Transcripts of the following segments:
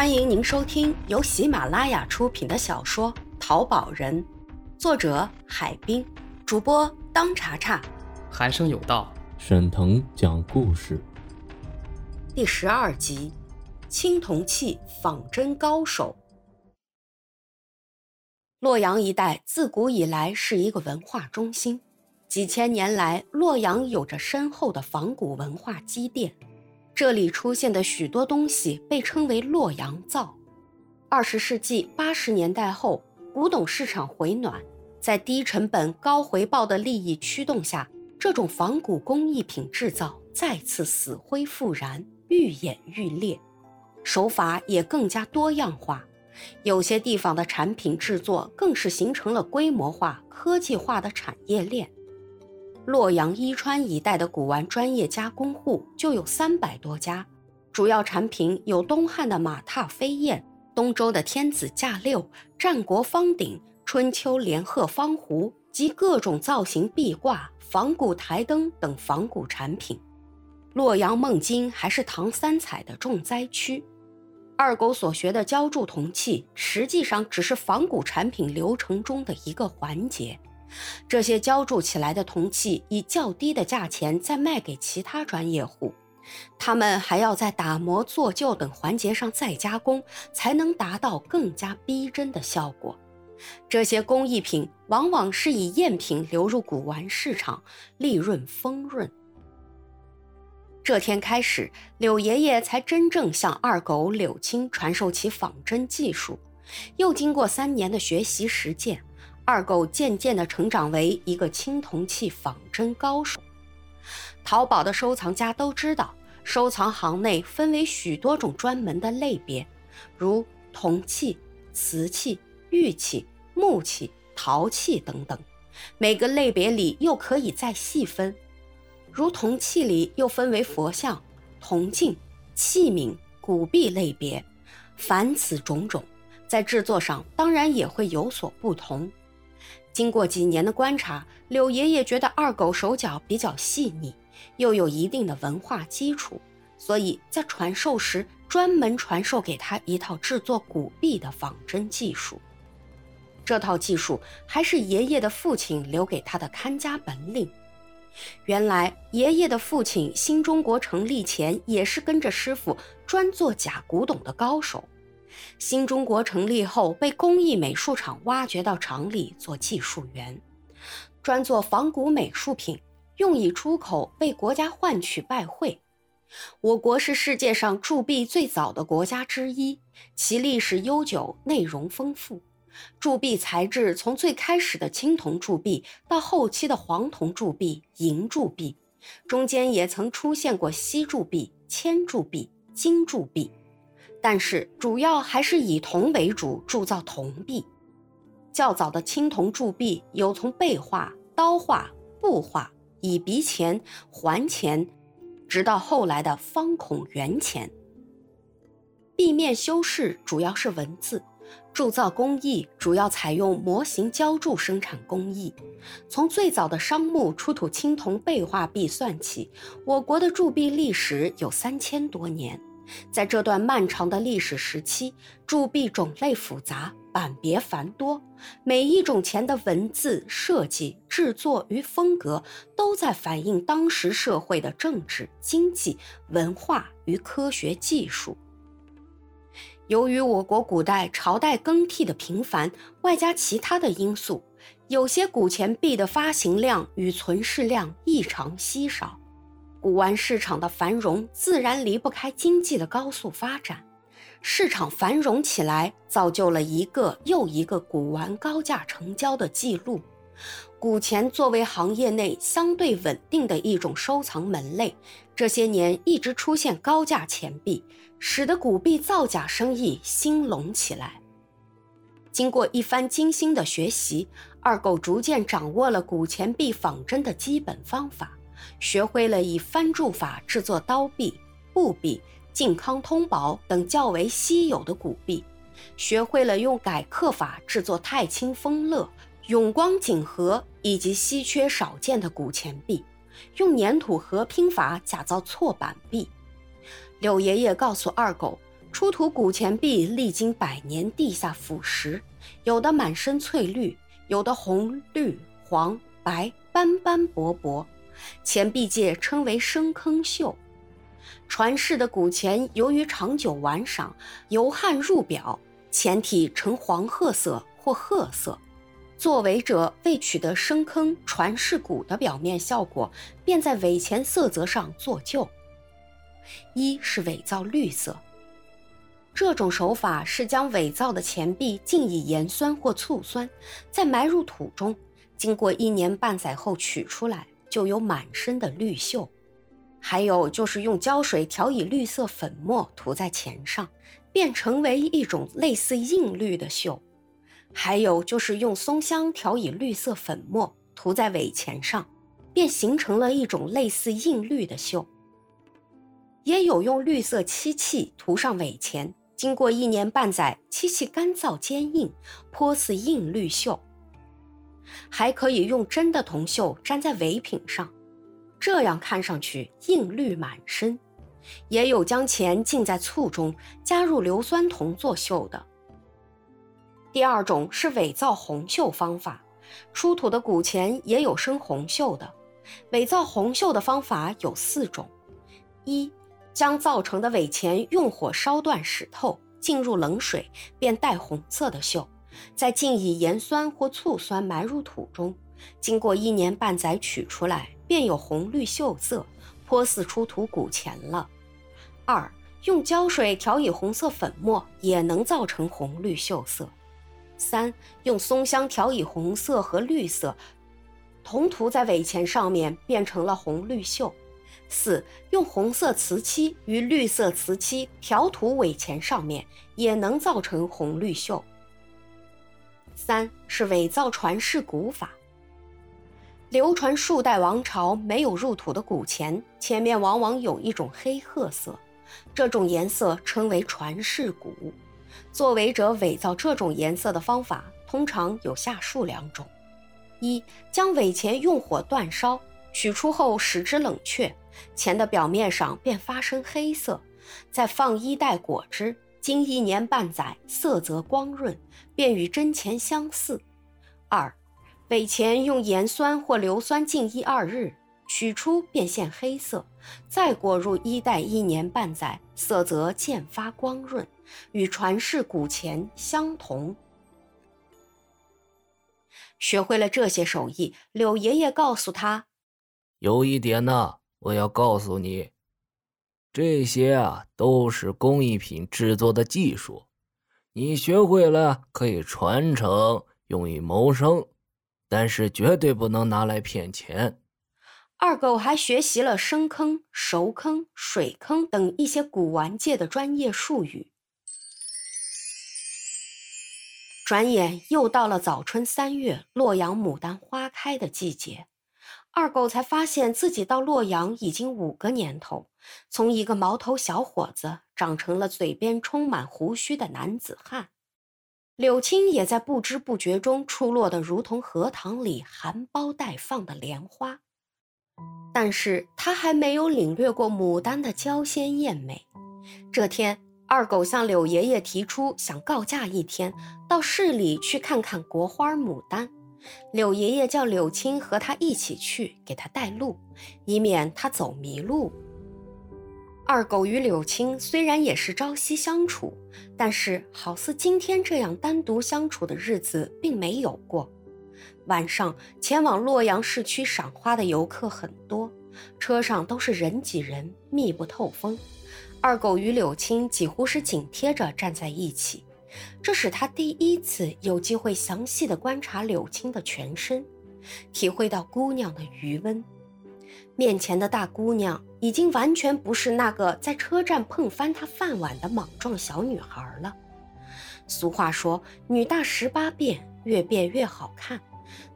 欢迎您收听由喜马拉雅出品的小说《淘宝人》，作者海滨，主播当查查，寒生有道，沈腾讲故事，第十二集：青铜器仿真高手。洛阳一带自古以来是一个文化中心，几千年来，洛阳有着深厚的仿古文化积淀。这里出现的许多东西被称为“洛阳造”。二十世纪八十年代后，古董市场回暖，在低成本高回报的利益驱动下，这种仿古工艺品制造再次死灰复燃，愈演愈烈，手法也更加多样化。有些地方的产品制作更是形成了规模化、科技化的产业链。洛阳、伊川一带的古玩专业加工户就有三百多家，主要产品有东汉的马踏飞燕、东周的天子驾六、战国方鼎、春秋连鹤方壶及各种造型壁挂、仿古台灯等仿古产品。洛阳孟津还是唐三彩的重灾区。二狗所学的浇铸铜器，实际上只是仿古产品流程中的一个环节。这些浇铸起来的铜器以较低的价钱再卖给其他专业户，他们还要在打磨、做旧等环节上再加工，才能达到更加逼真的效果。这些工艺品往往是以赝品流入古玩市场，利润丰润。这天开始，柳爷爷才真正向二狗柳青传授起仿真技术。又经过三年的学习实践，二狗渐渐地成长为一个青铜器仿真高手。淘宝的收藏家都知道，收藏行内分为许多种专门的类别，如铜器、瓷器、玉器、木器、陶器等等。每个类别里又可以再细分。如铜器里又分为佛像、铜镜、器皿、古币类别，凡此种种，在制作上当然也会有所不同。经过几年的观察，柳爷爷觉得二狗手脚比较细腻，又有一定的文化基础，所以在传授时专门传授给他一套制作古币的仿真技术。这套技术还是爷爷的父亲留给他的看家本领。原来，爷爷的父亲新中国成立前也是跟着师傅专做假古董的高手。新中国成立后，被工艺美术厂挖掘到厂里做技术员，专做仿古美术品，用以出口，为国家换取外汇。我国是世界上铸币最早的国家之一，其历史悠久，内容丰富。铸币材质从最开始的青铜铸币，到后期的黄铜铸币、银铸币，中间也曾出现过锡铸币、铅铸币、金铸币，但是主要还是以铜为主铸造铜币。较早的青铜铸币有从贝画、刀画、布画、以鼻钱、环钱，直到后来的方孔圆钱。壁面修饰主要是文字。铸造工艺主要采用模型浇铸生产工艺。从最早的商墓出土青铜贝画币算起，我国的铸币历史有三千多年。在这段漫长的历史时期，铸币种类复杂，版别繁多，每一种钱的文字设计、制作与风格，都在反映当时社会的政治、经济、文化与科学技术。由于我国古代朝代更替的频繁，外加其他的因素，有些古钱币的发行量与存世量异常稀少。古玩市场的繁荣自然离不开经济的高速发展，市场繁荣起来，造就了一个又一个古玩高价成交的记录。古钱作为行业内相对稳定的一种收藏门类，这些年一直出现高价钱币，使得古币造假生意兴隆起来。经过一番精心的学习，二狗逐渐掌握了古钱币仿真的基本方法，学会了以翻铸法制作刀币、布币、靖康通宝等较为稀有的古币，学会了用改刻法制作太清丰乐。永光锦盒以及稀缺少见的古钱币，用粘土合拼法假造错版币。柳爷爷告诉二狗，出土古钱币历经百年地下腐蚀，有的满身翠绿，有的红、绿、黄、白，斑斑驳驳，钱币界称为深坑锈。传世的古钱由于长久玩赏，由汗入表，钱体呈黄褐色或褐色。作伪者为取得深坑传世古的表面效果，便在伪钱色泽上做旧。一是伪造绿色，这种手法是将伪造的钱币浸以盐酸或醋酸，再埋入土中，经过一年半载后取出来，就有满身的绿锈。还有就是用胶水调以绿色粉末涂在钱上，便成为一种类似硬绿的锈。还有就是用松香调以绿色粉末涂在尾钱上，便形成了一种类似硬绿的锈。也有用绿色漆器涂上尾钱，经过一年半载，漆器干燥坚硬，颇似硬绿锈。还可以用真的铜锈粘在尾品上，这样看上去硬绿满身。也有将钱浸在醋中，加入硫酸铜做锈的。第二种是伪造红锈方法，出土的古钱也有生红锈的。伪造红锈的方法有四种：一、将造成的伪钱用火烧断使透，浸入冷水，便带红色的锈，再浸以盐酸或醋酸埋入土中，经过一年半载取出来，便有红绿锈色，颇似出土古钱了。二、用胶水调以红色粉末，也能造成红绿锈色。三用松香调以红色和绿色，同涂在尾钱上面，变成了红绿锈。四用红色瓷漆与绿色瓷漆调涂尾钱上面，也能造成红绿锈。三是伪造传世古法，流传数代王朝没有入土的古钱，前面往往有一种黑褐色，这种颜色称为传世古。作伪者伪造这种颜色的方法，通常有下述两种：一、将伪钱用火煅烧，取出后使之冷却，钱的表面上便发生黑色，再放衣袋裹之，经一年半载，色泽光润，便与真钱相似；二、伪钱用盐酸或硫酸浸一二日。取出便现黑色，再裹入衣袋一年半载，色泽渐发光润，与传世古钱相同。学会了这些手艺，柳爷爷告诉他：“有一点呢，我要告诉你，这些啊都是工艺品制作的技术，你学会了可以传承，用于谋生，但是绝对不能拿来骗钱。”二狗还学习了生坑、熟坑、水坑等一些古玩界的专业术语。转眼又到了早春三月，洛阳牡丹花开的季节，二狗才发现自己到洛阳已经五个年头，从一个毛头小伙子长成了嘴边充满胡须的男子汉。柳青也在不知不觉中出落得如同荷塘里含苞待放的莲花。但是他还没有领略过牡丹的娇鲜艳美。这天，二狗向柳爷爷提出想告假一天，到市里去看看国花牡丹。柳爷爷叫柳青和他一起去，给他带路，以免他走迷路。二狗与柳青虽然也是朝夕相处，但是好似今天这样单独相处的日子并没有过。晚上前往洛阳市区赏花的游客很多，车上都是人挤人，密不透风。二狗与柳青几乎是紧贴着站在一起，这使他第一次有机会详细的观察柳青的全身，体会到姑娘的余温。面前的大姑娘已经完全不是那个在车站碰翻他饭碗的莽撞小女孩了。俗话说：“女大十八变，越变越好看。”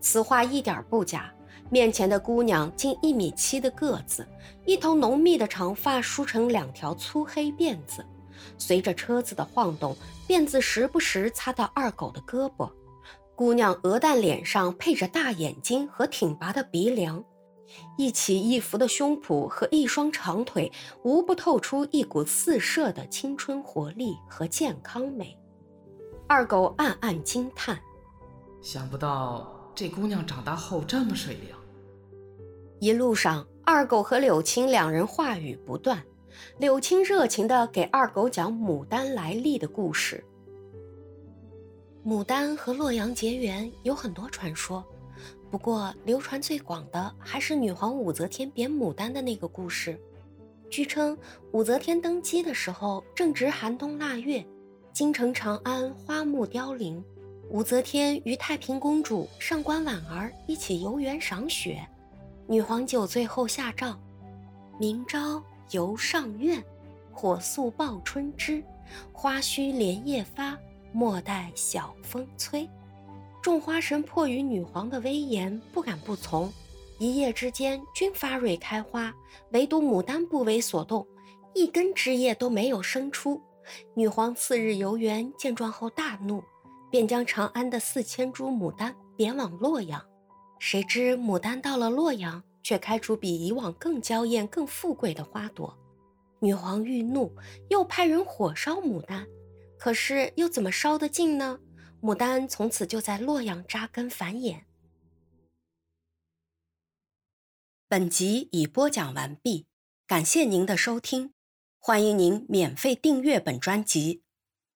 此话一点不假。面前的姑娘近一米七的个子，一头浓密的长发梳成两条粗黑辫子，随着车子的晃动，辫子时不时擦到二狗的胳膊。姑娘鹅蛋脸上配着大眼睛和挺拔的鼻梁，一起一伏的胸脯和一双长腿，无不透出一股四射的青春活力和健康美。二狗暗暗惊叹：想不到这姑娘长大后这么水灵。一路上，二狗和柳青两人话语不断。柳青热情地给二狗讲牡丹来历的故事。牡丹和洛阳结缘有很多传说，不过流传最广的还是女皇武则天贬牡丹的那个故事。据称，武则天登基的时候正值寒冬腊月，京城长安花木凋零，武则天与太平公主、上官婉儿一起游园赏雪。女皇酒醉后下诏：“明朝。”游上苑，火速报春枝，花须连夜发，莫待晓风吹。众花神迫于女皇的威严，不敢不从。一夜之间，均发蕊开花，唯独牡丹不为所动，一根枝叶都没有生出。女皇次日游园，见状后大怒，便将长安的四千株牡丹贬往洛阳。谁知牡丹到了洛阳。却开出比以往更娇艳、更富贵的花朵，女皇愈怒，又派人火烧牡丹，可是又怎么烧得尽呢？牡丹从此就在洛阳扎根繁衍。本集已播讲完毕，感谢您的收听，欢迎您免费订阅本专辑。